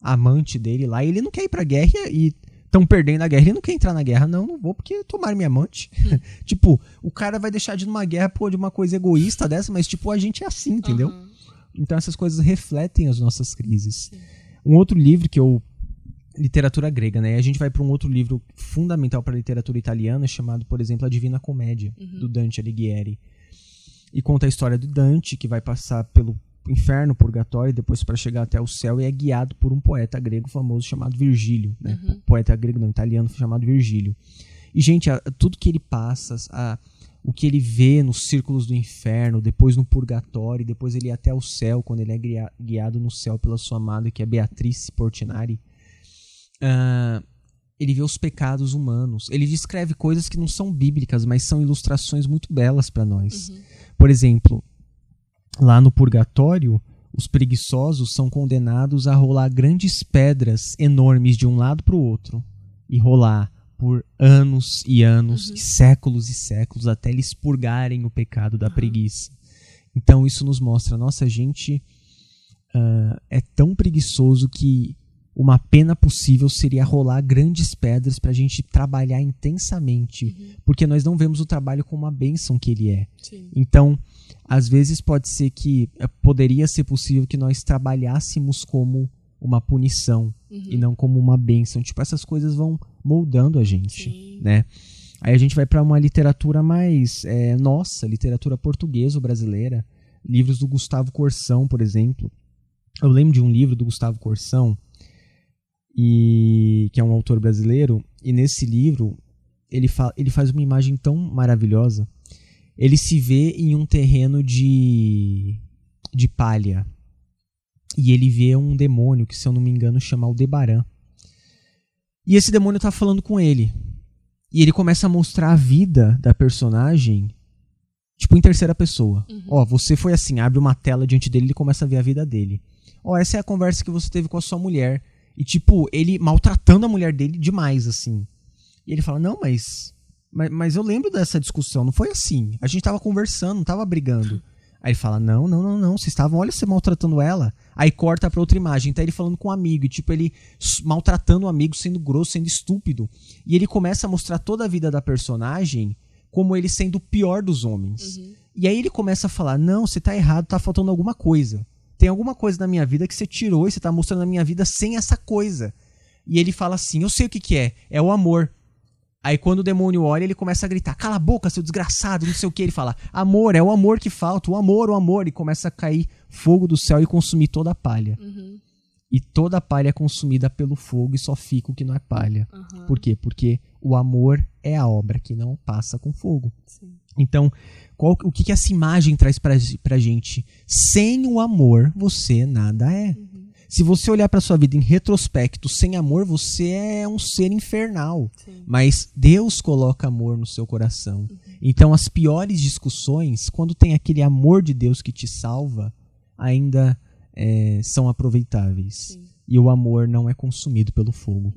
amante dele lá e ele não quer ir pra guerra e estão perdendo a guerra. Ele não quer entrar na guerra, não, não vou porque tomaram minha amante. tipo, o cara vai deixar de ir numa guerra por uma coisa egoísta dessa, mas tipo, a gente é assim, entendeu? Uhum. Então essas coisas refletem as nossas crises. Um outro livro que eu literatura grega, né? E a gente vai para um outro livro fundamental para a literatura italiana chamado, por exemplo, A Divina Comédia do Dante Alighieri. E conta a história do Dante que vai passar pelo inferno, purgatório, e depois para chegar até o céu e é guiado por um poeta grego famoso chamado Virgílio, né? Poeta grego não italiano chamado Virgílio. E gente, a- tudo que ele passa, a- o que ele vê nos círculos do inferno, depois no purgatório, depois ele ir até o céu, quando ele é guia- guiado no céu pela sua amada, que é Beatrice Portinari, ah, ele vê os pecados humanos. Ele descreve coisas que não são bíblicas, mas são ilustrações muito belas para nós. Por exemplo, lá no purgatório, os preguiçosos são condenados a rolar grandes pedras enormes de um lado para o outro e rolar por anos e anos, e séculos e séculos, até eles purgarem o pecado da preguiça. Então isso nos mostra, nossa, gente ah, é tão preguiçoso que uma pena possível seria rolar grandes pedras para a gente trabalhar intensamente, porque nós não vemos o trabalho como a bênção que ele é. Sim. Então, às vezes pode ser que eh, poderia ser possível que nós trabalhássemos como uma punição e não como uma bênção. Tipo, essas coisas vão moldando a gente, Sim. né? Aí a gente vai para uma literatura mais eh, nossa, literatura portuguesa ou brasileira, livros do Gustavo Corsão, por exemplo. Eu lembro de um livro do Gustavo Corsão, e que é um autor brasileiro, e nesse livro ele, fa ele faz uma imagem tão maravilhosa. Ele se vê em um terreno de, de palha. E ele vê um demônio que, se eu não me engano, chama Aldebaran. E esse demônio tá falando com ele. E ele começa a mostrar a vida da personagem, tipo, em terceira pessoa. Ó, você foi assim, abre uma tela diante dele e ele começa a ver a vida dele. Ó, essa é a conversa que você teve com a sua mulher. E, tipo, ele maltratando a mulher dele demais, assim. E ele fala, não, mas, mas. Mas eu lembro dessa discussão, não foi assim. A gente tava conversando, não tava brigando. Aí ele fala, não, não, não, não. Vocês estavam, olha você maltratando ela. Aí corta pra outra imagem, tá ele falando com um amigo, e tipo, ele maltratando o amigo, sendo grosso, sendo estúpido. E ele começa a mostrar toda a vida da personagem como ele sendo o pior dos homens. E aí ele começa a falar: Não, você tá errado, tá faltando alguma coisa. Tem alguma coisa na minha vida que você tirou e você tá mostrando na minha vida sem essa coisa. E ele fala assim: Eu sei o que, que é, é o amor. Aí quando o demônio olha, ele começa a gritar: Cala a boca, seu desgraçado, não sei o que. Ele fala: Amor, é o amor que falta, o amor, o amor. E começa a cair fogo do céu e consumir toda a palha. Uhum. E toda a palha é consumida pelo fogo e só fica o que não é palha. Uhum. Por quê? Porque o amor é a obra que não passa com fogo. Sim. Então, qual, o que, que essa imagem traz pra, pra gente? Sem o amor, você nada é. Se você olhar pra sua vida em retrospecto, sem amor, você é um ser infernal. Sim. Mas Deus coloca amor no seu coração. Então, as piores discussões, quando tem aquele amor de Deus que te salva, ainda é, são aproveitáveis. Sim. E o amor não é consumido pelo fogo.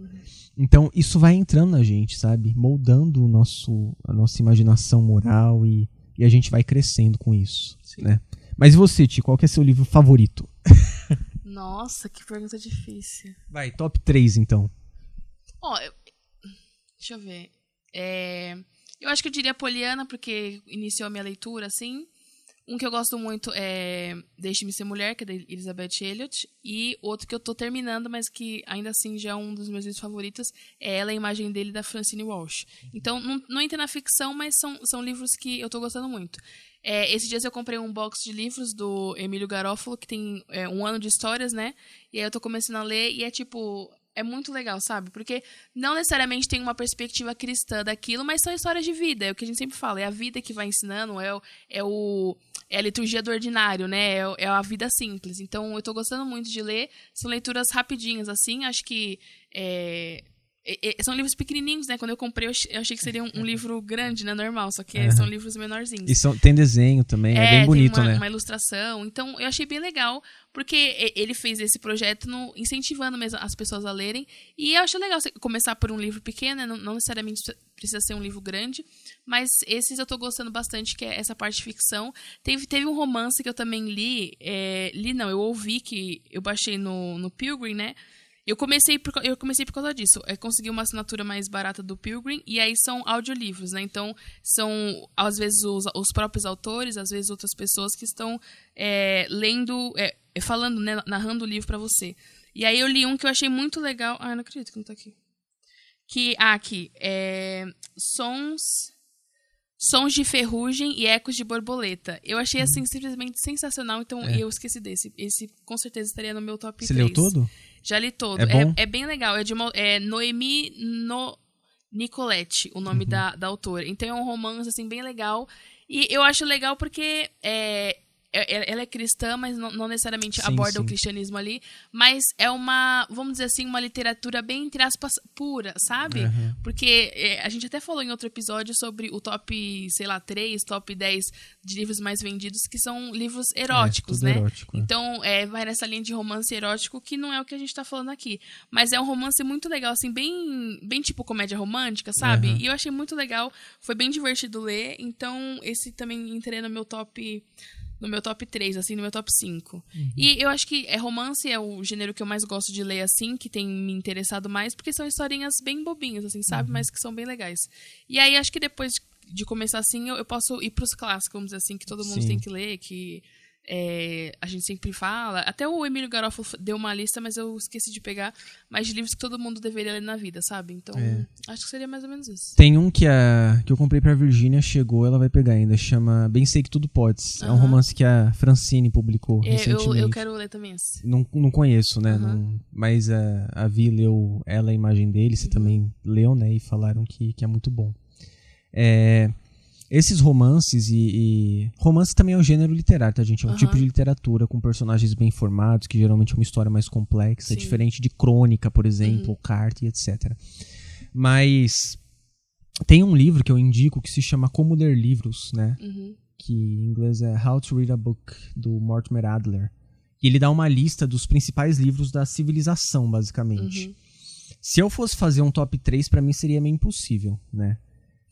Então, isso vai entrando na gente, sabe? Moldando o nosso, a nossa imaginação moral e, e a gente vai crescendo com isso, Sim. né? Mas e você, Ti, qual é seu livro favorito? Nossa, que pergunta difícil. Vai, top 3, então. Ó, eu- deixa eu ver. É, eu acho que eu diria Poliana, porque iniciou a minha leitura, assim. Um que eu gosto muito é Deixe-me Ser Mulher, que é da Elizabeth Elliot. E outro que eu tô terminando, mas que ainda assim já é um dos meus livros favoritos, é Ela, a Imagem dele, da Francine Walsh. Então, não, não entra na ficção, mas são, são livros que eu tô gostando muito. É, esses dias eu comprei um box de livros do Emílio Garofalo, que tem é, um ano de histórias, né? E aí eu tô começando a ler e é tipo. É muito legal, sabe? Porque não necessariamente tem uma perspectiva cristã daquilo, mas são histórias de vida. É o que a gente sempre fala. É a vida que vai ensinando, é, o, é, o, é a liturgia do ordinário, né? É, é a vida simples. Então eu tô gostando muito de ler. São leituras rapidinhas, assim. Acho que. é, é, é, são livros pequenininhos, né? Quando eu comprei, eu ach- eu achei que seria um, um livro grande, né? Normal. Só que Aham. são livros menorzinhos. E são- tem desenho também, é, bem bonito, tem uma, né? uma ilustração. Então, eu achei bem legal, porque e- ele fez esse projeto no- incentivando mesmo as pessoas a lerem. E eu acho legal começar por um livro pequeno, né? não, não necessariamente precisa ser um livro grande, mas esses eu tô gostando bastante, que é essa parte de ficção. Teve, teve um romance que eu também li, é, li não, eu ouvi que eu baixei no, no Pilgrim, né? Eu comecei por, eu comecei por causa disso. Eu consegui uma assinatura mais barata do Pilgrim, e aí são audiolivros, né? Então, são, às vezes, os, os próprios autores, às vezes, outras pessoas que estão é, lendo, é, falando, né? Narrando o livro para você. E aí eu li um que eu achei muito legal. Ah, não acredito que não tá aqui. Que, ah, aqui. É, sons Sons de Ferrugem e Ecos de Borboleta. Eu achei, assim, simplesmente sensacional, então é. eu esqueci desse. Esse com certeza estaria no meu top Você 3. leu todo? Já li todo. É, é, é bem legal. É de uma, é Noemi no, Nicolette, o nome uhum. da, da autora. Então é um romance, assim, bem legal. E eu acho legal porque é, ela é cristã, mas não, necessariamente sim, aborda sim. o cristianismo ali. Mas é uma, vamos dizer assim, uma literatura bem, entre aspas, pura, sabe? Uhum. Porque é, a gente até falou em outro episódio sobre o top, sei lá, 3, top 10 de livros mais vendidos, que são livros é, eróticos, né? Erótico, é. então, é, vai nessa linha de romance erótico, que não é o que a gente tá falando aqui. Mas é um romance muito legal, assim, bem, bem tipo comédia romântica, sabe? Uhum. E eu achei muito legal. Foi bem divertido ler. Então, esse também entrei no meu top no meu top 3, assim, no meu top 5. Uhum. E eu acho que é romance é o gênero que eu mais gosto de ler, assim, que tem me interessado mais, porque são historinhas bem bobinhas, assim, sabe? Uhum. Mas que são bem legais. E aí, acho que depois de começar assim, eu, eu posso ir pros clássicos, vamos dizer assim, que todo mundo Sim. tem que ler, que é, a gente sempre fala. Até o Emílio Garofalo deu uma lista, mas eu esqueci de pegar. Mas de livros que todo mundo deveria ler na vida, sabe? Então, é. acho que seria mais ou menos isso. Tem um que, a, que eu comprei pra Virgínia, chegou, ela vai pegar ainda. Chama Bem Sei Que Tudo Podes. É um romance que a Francine publicou é, recentemente. Eu, eu quero ler também esse. Não, não conheço, né? Não, mas a, a Vi leu ela a imagem dele, você uhum. também leu, né? E falaram que, que é muito bom. É, esses romances e, e, Romance também é um gênero literário, tá, gente? É um uhum. tipo de literatura com personagens bem formados, que geralmente é uma história mais complexa, Sim. diferente de crônica, por exemplo, uhum. ou carta e etc. Mas tem um livro que eu indico que se chama Como Ler Livros, né? Uhum. Que em inglês é How to Read a Book, do Mortimer Adler. E ele dá uma lista dos principais livros da civilização, basicamente. Uhum. Se eu fosse fazer um top 3, para mim seria meio impossível, né?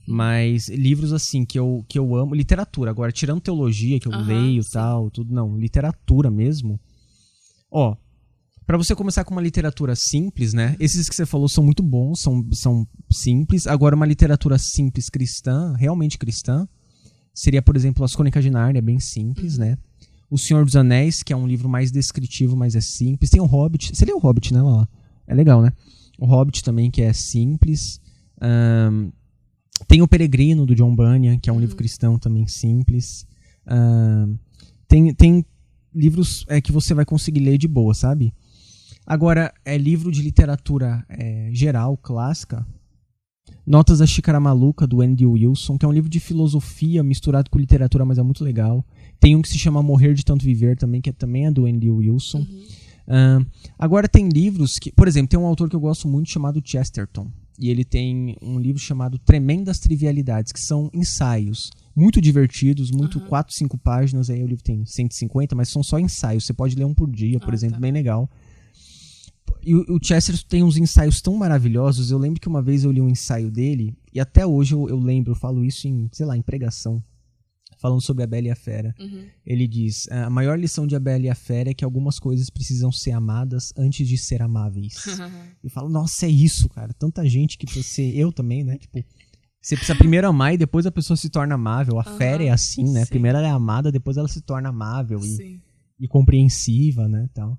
Mas livros assim que eu, que eu amo, literatura. Agora, tirando teologia, que eu uhum, leio e tal, tudo, não, literatura mesmo. Ó, para você começar com uma literatura simples, né? Esses que você falou são muito bons, são, são simples. Agora, uma literatura simples cristã, realmente cristã, seria, por exemplo, As Crônicas de Nárnia, bem simples, uhum. né? O Senhor dos Anéis, que é um livro mais descritivo, mas é simples. Tem o Hobbit. Você leu o Hobbit, né, Lala? É legal, né? O Hobbit também, que é simples. Um, tem o Peregrino, do John Bunyan, que é um uhum. livro cristão também simples. Uh, tem, tem livros é, que você vai conseguir ler de boa, sabe? Agora, é livro de literatura é, geral, clássica. Notas da Xícara Maluca, do Andy Wilson, que é um livro de filosofia misturado com literatura, mas é muito legal. Tem um que se chama Morrer de Tanto Viver também, que é, também é do Andy Wilson. Uhum. Uh, agora tem livros que, por exemplo, tem um autor que eu gosto muito chamado Chesterton. E ele tem um livro chamado Tremendas Trivialidades, que são ensaios muito divertidos, muito uhum. 4, 5 páginas. Aí o livro tem 150, mas são só ensaios. Você pode ler um por dia, por ah, exemplo, tá. bem legal. E o, o Chester tem uns ensaios tão maravilhosos. Eu lembro que uma vez eu li um ensaio dele, e até hoje eu, eu lembro, eu falo isso em, sei lá, em pregação falando sobre a Bela e a Fera. Uhum. Ele diz: a maior lição de A Bela e a Fera é que algumas coisas precisam ser amadas antes de ser amáveis. e falo, nossa, é isso, cara. Tanta gente que precisa ser. Eu também, né? Tipo, você precisa primeiro amar e depois a pessoa se torna amável. A uhum. fera é assim, né? Sim. Primeiro ela é amada, depois ela se torna amável e, e, compreensiva, né? Tal.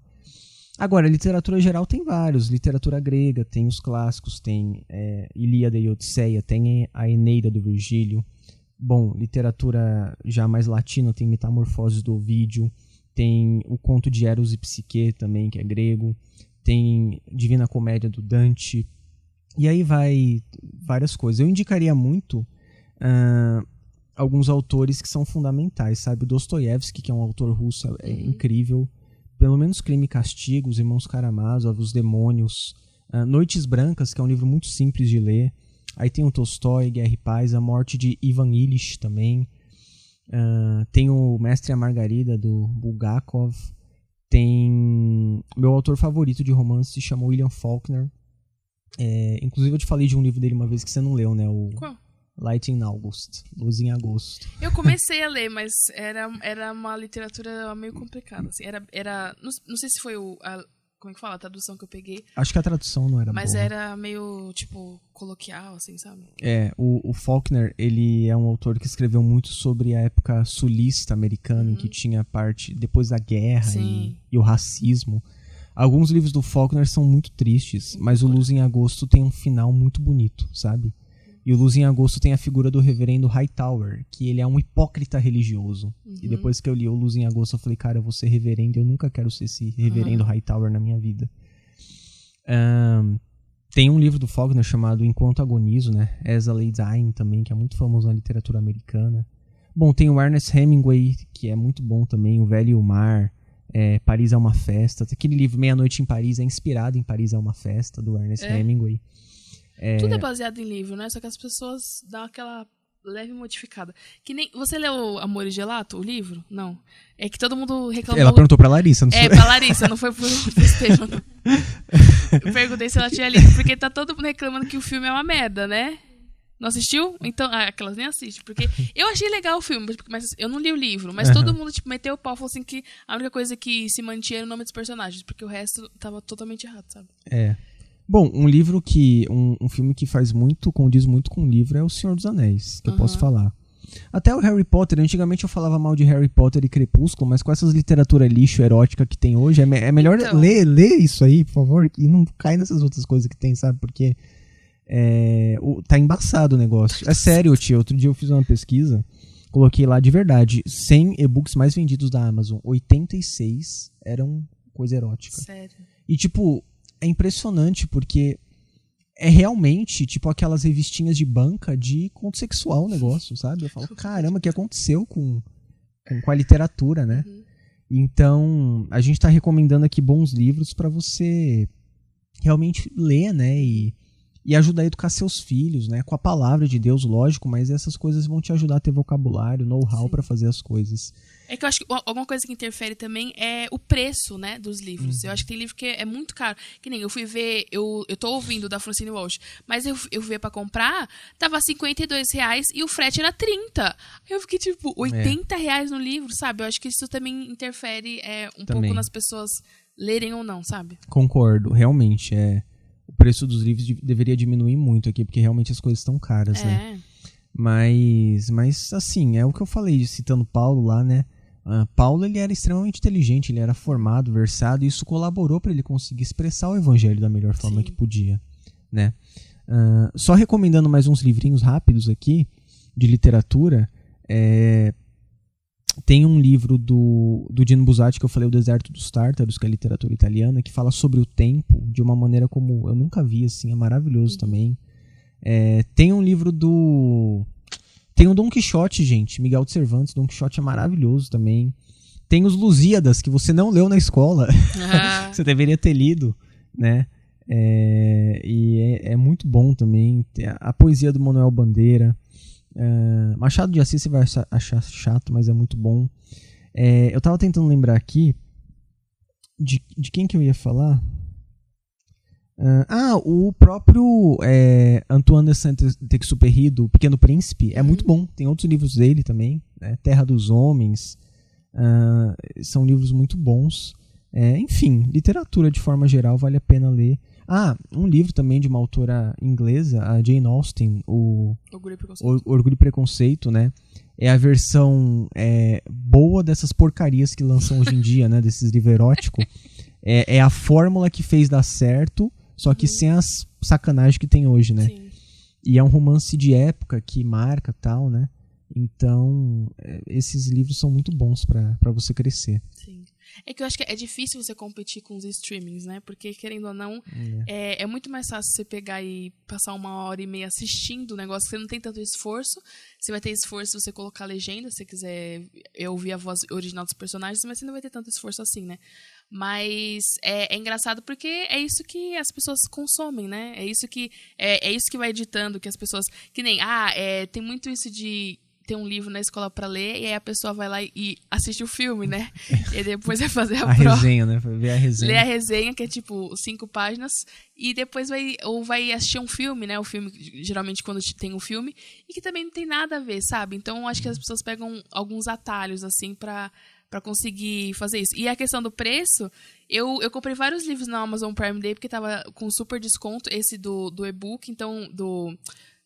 Agora, literatura geral tem vários. Literatura grega, tem os clássicos, tem é, Ilíada e Odisseia, tem a Eneida do Virgílio. Bom, literatura já mais latina tem Metamorfoses do Ovídio, tem o conto de Eros e Psique também, que é grego, tem Divina Comédia do Dante, e aí vai várias coisas. Eu indicaria muito uh, alguns autores que são fundamentais, sabe? Dostoiévski, que é um autor russo, é uhum. incrível. Pelo menos Crime e Castigo, Os Irmãos Karamazov, Os Demônios. Uh, Noites Brancas, que é um livro muito simples de ler. Aí tem o Tolstói, Guerra e Paz, a morte de Ivan Illich também. Uh, tem o Mestre e a Margarida, do Bulgakov. Tem. Meu autor favorito de romance se chama William Faulkner. É, inclusive, eu te falei de um livro dele uma vez que você não leu, né? O Qual? Light in August. Luz em Agosto. Eu comecei a ler, mas era, era uma literatura meio complicada. Assim. Era, era, não, não sei se foi o, a, como é que fala? A tradução que eu peguei. Acho que a tradução não era Mas boa. era meio, tipo, coloquial, assim, sabe? É, o, o Faulkner, ele é um autor que escreveu muito sobre a época sulista americana, em que tinha parte depois da guerra e, e o racismo. Alguns livros do Faulkner são muito tristes, mas o Luz em Agosto tem um final muito bonito, sabe? E o Luz em Agosto tem a figura do reverendo Hightower, que ele é um hipócrita religioso. E depois que eu li o Luz em Agosto, eu falei, cara, eu vou ser reverendo, eu nunca quero ser esse reverendo Hightower na minha vida. Ahn, tem um livro do Faulkner chamado Enquanto Agonizo, né? As a Lay Dying também, que é muito famoso na literatura americana. Bom, tem o Ernest Hemingway, que é muito bom também, O Velho e o Mar, é, Paris é uma Festa. Aquele livro Meia-Noite em Paris é inspirado em Paris é uma Festa, do Ernest É? Hemingway. Tudo é baseado em livro, né? Só que as pessoas dão aquela leve modificada. Que nem. Você leu Amor e Gelato, o livro? Não. É que todo mundo reclamou. Ela perguntou pra Larissa, não É, foi? pra Larissa, não foi pro, pro Estevam. Eu perguntei se ela tinha lido, porque tá todo mundo reclamando que o filme é uma merda, né? Não assistiu? Então, ah, aquelas nem assistem, porque eu achei legal o filme, mas eu não li o livro, mas todo mundo, tipo, meteu o pau, falou assim que a única coisa que se mantinha era o nome dos personagens, porque o resto tava totalmente errado, sabe? É. Bom, um livro que. Um, um filme que faz muito, condiz muito com o livro é O Senhor dos Anéis, que eu posso falar. Até o Harry Potter, antigamente eu falava mal de Harry Potter e Crepúsculo, mas com essas literatura lixo erótica que tem hoje, é, me- é melhor Então. ler, ler isso aí, por favor, e não cai nessas outras coisas que tem, sabe? Porque é, o- tá embaçado o negócio. É sério, tio. Outro dia eu fiz uma pesquisa, coloquei lá de verdade, 100 e-books mais vendidos da Amazon, 86 eram coisa erótica. Sério. E, tipo, é impressionante porque é realmente, tipo, aquelas revistinhas de banca de conto sexual o negócio, sabe? Eu falo, caramba, o que aconteceu com, com, com a literatura, né? Então, a gente tá recomendando aqui bons livros para você realmente ler, né? E, e ajudar a educar seus filhos, né? Com a palavra de Deus, lógico, mas essas coisas vão te ajudar a ter vocabulário, know-how para fazer as coisas. É que eu acho que al- alguma coisa que interfere também é o preço, né, dos livros. Eu acho que tem livro que é muito caro. Que nem eu fui ver, eu, eu tô ouvindo da Francine Walsh, mas eu, eu vi pra comprar, tava 52 reais e o frete era 30. Eu fiquei tipo, 80 reais no livro, sabe? Eu acho que isso também interfere é, um Também. pouco nas pessoas lerem ou não, sabe? Concordo, realmente, é. O preço dos livros de- deveria diminuir muito aqui, porque realmente as coisas estão caras, né? É. Mas, mas assim, é o que eu falei, citando Paulo lá, né? Ah, Paulo ele era extremamente inteligente, ele era formado, versado, e isso colaborou para ele conseguir expressar o evangelho da melhor forma Sim. que podia, né? Ah, só recomendando mais uns livrinhos rápidos aqui de literatura, é, tem um livro do, do Dino Buzzati que eu falei, O Deserto dos Tártaros, que é literatura italiana, que fala sobre o tempo de uma maneira como eu nunca vi, assim, é maravilhoso também. É, tem um livro do. Tem o Don Quixote, gente. Miguel de Cervantes. Don Quixote é maravilhoso também. Tem os Lusíadas, que você não leu na escola. Ah, você deveria ter lido, né? É, e é, é muito bom também. A poesia do Manuel Bandeira. É, Machado de Assis você vai achar, chato, mas é muito bom. É, eu tava tentando lembrar aqui de, de quem que eu ia falar. Ah, ah, o próprio é, Antoine de Saint-Exupéry, do Pequeno Príncipe, é muito bom. Tem outros livros dele também, né? Terra dos Homens. ah, são livros muito bons. É, enfim, literatura de forma geral vale a pena ler. Ah, um livro também de uma autora inglesa, a Jane Austen, o preconceito. Orgulho e Preconceito, né? É a versão é, boa dessas porcarias que lançam hoje em dia, né? Desses livros eróticos. É, é a fórmula que fez dar certo, só que sem as sacanagens que tem hoje, né? Sim. E é um romance de época que marca tal, né? Então, é, esses livros são muito bons pra você crescer. Sim. É que eu acho que é difícil você competir com os streamings, né? Porque, querendo ou não, é, é muito mais fácil você pegar e passar uma hora e meia assistindo o negócio, você não tem tanto esforço. Você vai ter esforço se você colocar legenda, se você quiser ouvir a voz original dos personagens, mas você não vai ter tanto esforço assim, né? Mas é, é engraçado porque é isso que as pessoas consomem, né? É isso que é, é isso que vai editando que as pessoas. Que nem, ah, é, tem muito isso de ter um livro na escola pra ler e aí a pessoa vai lá e assiste o filme, né? E depois vai fazer a, A prova. resenha, né? Ver a resenha. Lê a resenha, que é tipo cinco páginas, e depois vai ou vai assistir um filme, né? O filme, geralmente quando tem um filme, e que também não tem nada a ver, sabe? Então acho que as pessoas pegam alguns atalhos, assim, pra, para conseguir fazer isso. E a questão do preço, eu, eu comprei vários livros na Amazon Prime Day porque tava com super desconto, esse do, do e-book, então, do,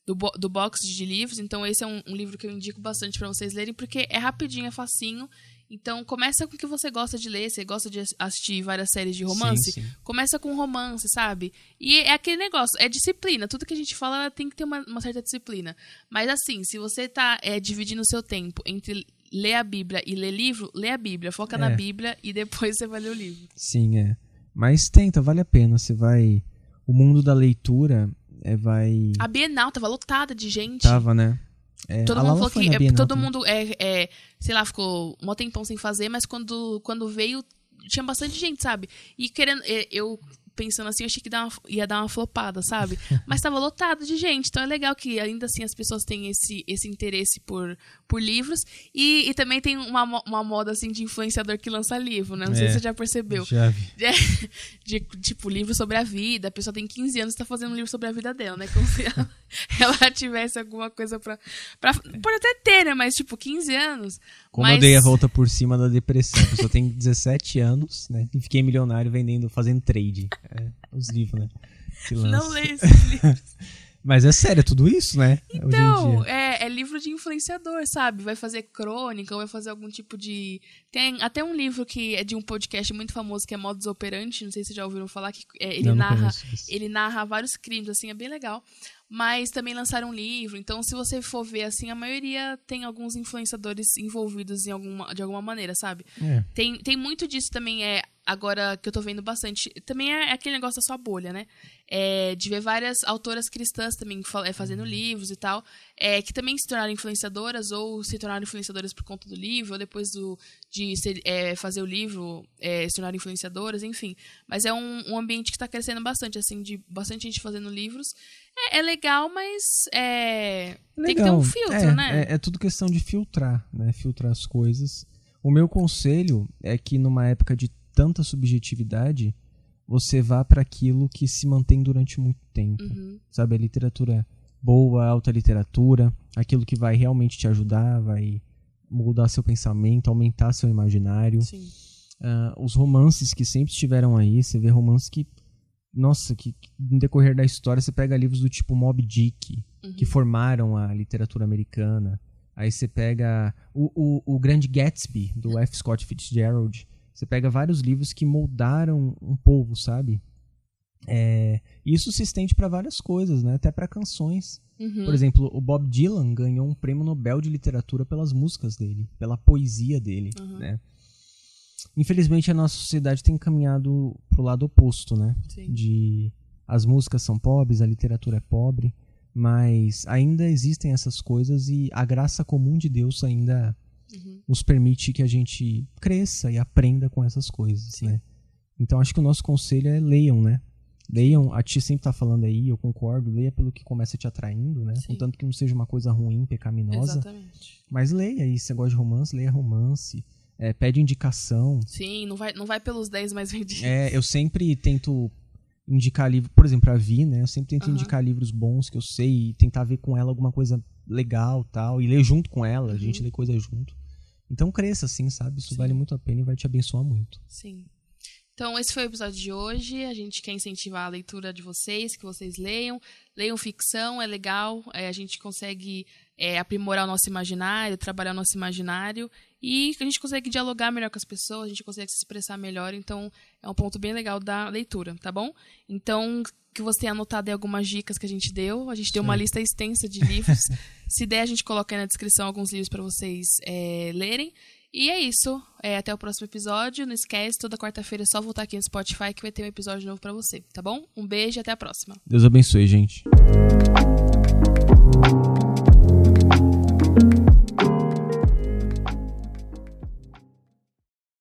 do, do box de livros. Então, esse é um, um livro que eu indico bastante para vocês lerem, porque é rapidinho, é facinho. Então, começa com o que você gosta de ler. Você gosta de assistir várias séries de romance? Sim, sim. Começa com romance, sabe? E é aquele negócio, é disciplina. Tudo que a gente fala tem que ter uma, uma certa disciplina. Mas assim, se você tá é, dividindo o seu tempo entre ler a Bíblia e ler livro, lê a Bíblia, foca na É. Bíblia e depois você vai ler o livro. Sim, é. Mas tenta, vale a pena. Você vai. O mundo da leitura é, vai. A Bienal tava lotada de gente. Tava, né? É, Todo mundo que é, Bienal todo mundo é, é, sei lá, ficou um tempão sem fazer, mas quando, quando veio tinha bastante gente, sabe? E querendo é, eu pensando assim, eu achei que dar uma- ia dar uma flopada, sabe? Mas tava lotado de gente, então é legal que ainda assim as pessoas têm esse, esse interesse por, por livros e, e também tem uma, uma moda assim de influenciador que lança livro, né? Não sei É. se você já percebeu. Já vi. De, tipo, livro sobre a vida. A pessoa tem 15 anos e tá fazendo um livro sobre a vida dela, né? Como se ela, ela tivesse alguma coisa pra, pra. Pode até ter, né? Mas, tipo, 15 anos. Como mas... eu dei a volta por cima da depressão. A pessoa tem 17 anos, né? E fiquei milionário vendendo, fazendo trade. É, os livros, né? Não lê esses livros. Mas é sério, é tudo isso, né? Então, é, é livro de influenciador, sabe? Vai fazer crônica, vai fazer algum tipo de. Tem até um livro que é de um podcast muito famoso que é Modus Operandi, não sei se vocês já ouviram falar, que é, ele Não, não narra. isso. Ele narra vários crimes, assim, é bem legal. Mas também lançaram um livro. Então, se você for ver, assim, a maioria tem alguns influenciadores envolvidos em alguma, de alguma maneira, sabe? É. Tem, tem muito disso também, é agora que eu tô vendo bastante. Também é aquele negócio da sua bolha, né? É, de ver várias autoras cristãs também é, fazendo livros e tal, é, que também se tornaram influenciadoras ou se tornaram influenciadoras por conta do livro, ou depois do, de ser- é, fazer o livro é, se tornaram influenciadoras, enfim. Mas é um, um ambiente que está crescendo bastante, assim, de bastante gente fazendo livros. É, é legal, mas é, tem que ter um Legal. filtro, é, né? É, é tudo questão de filtrar, né? Filtrar as coisas. O meu conselho é que numa época de tanta subjetividade, você vá para aquilo que se mantém durante muito tempo. Uhum, Sabe, a literatura boa, alta literatura, aquilo que vai realmente te ajudar, vai mudar seu pensamento, aumentar seu imaginário. Ah, os romances que sempre estiveram aí, você vê romances que, nossa, que, que no decorrer da história você pega livros do tipo Moby Dick, Uhum. que formaram a literatura americana. Aí você pega o, o, o Grande Gatsby, do F. Scott Fitzgerald. Você pega vários livros que moldaram um povo, sabe? É, isso se estende para várias coisas, né? Até para canções. Uhum. Por exemplo, o Bob Dylan ganhou um prêmio Nobel de literatura pelas músicas dele, pela poesia dele, Uhum. né? Infelizmente a nossa sociedade tem caminhado pro lado oposto, né? Sim. De as músicas são pobres, a literatura é pobre, mas ainda existem essas coisas e a graça comum de Deus ainda Uhum. nos permite que a gente cresça e aprenda com essas coisas, Sim. né? Então acho que o nosso conselho é leiam, né? Leiam, a Tia sempre tá falando aí, eu concordo, leia pelo que começa te atraindo, né? Sim. Contanto que não seja uma coisa ruim, pecaminosa. Exatamente. Mas leia aí, se você gosta de romance, leia romance. É, pede indicação. Sim, não vai, não vai pelos 10 mais vendidos. É, eu sempre tento indicar livro, por exemplo, a Vi, né? Eu sempre tento Aham. indicar livros bons que eu sei e tentar ver com ela alguma coisa legal tal. E ler junto com ela, a gente lê coisa junto. Então cresça assim, sabe? Isso Uhum. Sim. vale muito a pena e vai te abençoar muito. Sim. Então, esse foi o episódio de hoje. A gente quer incentivar a leitura de vocês, que vocês leiam. Leiam ficção, é legal. É, a gente consegue é, aprimorar o nosso imaginário, trabalhar o nosso imaginário. E a gente consegue dialogar melhor com as pessoas, a gente consegue se expressar melhor. Então, é um ponto bem legal da leitura, tá bom? Então, que você tenha anotado aí algumas dicas que a gente deu. A gente deu uma lista extensa de livros. se der, a gente coloca aí na descrição alguns livros para vocês é, lerem. E é isso. É, até o próximo episódio. Não esquece, toda quarta-feira é só voltar aqui no Spotify que vai ter um episódio novo pra você, tá bom? Um beijo e até a próxima. Deus abençoe, gente.